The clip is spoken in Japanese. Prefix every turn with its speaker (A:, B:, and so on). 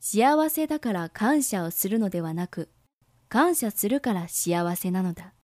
A: 幸せだから感謝をするのではなく、感謝するから幸せなのだ。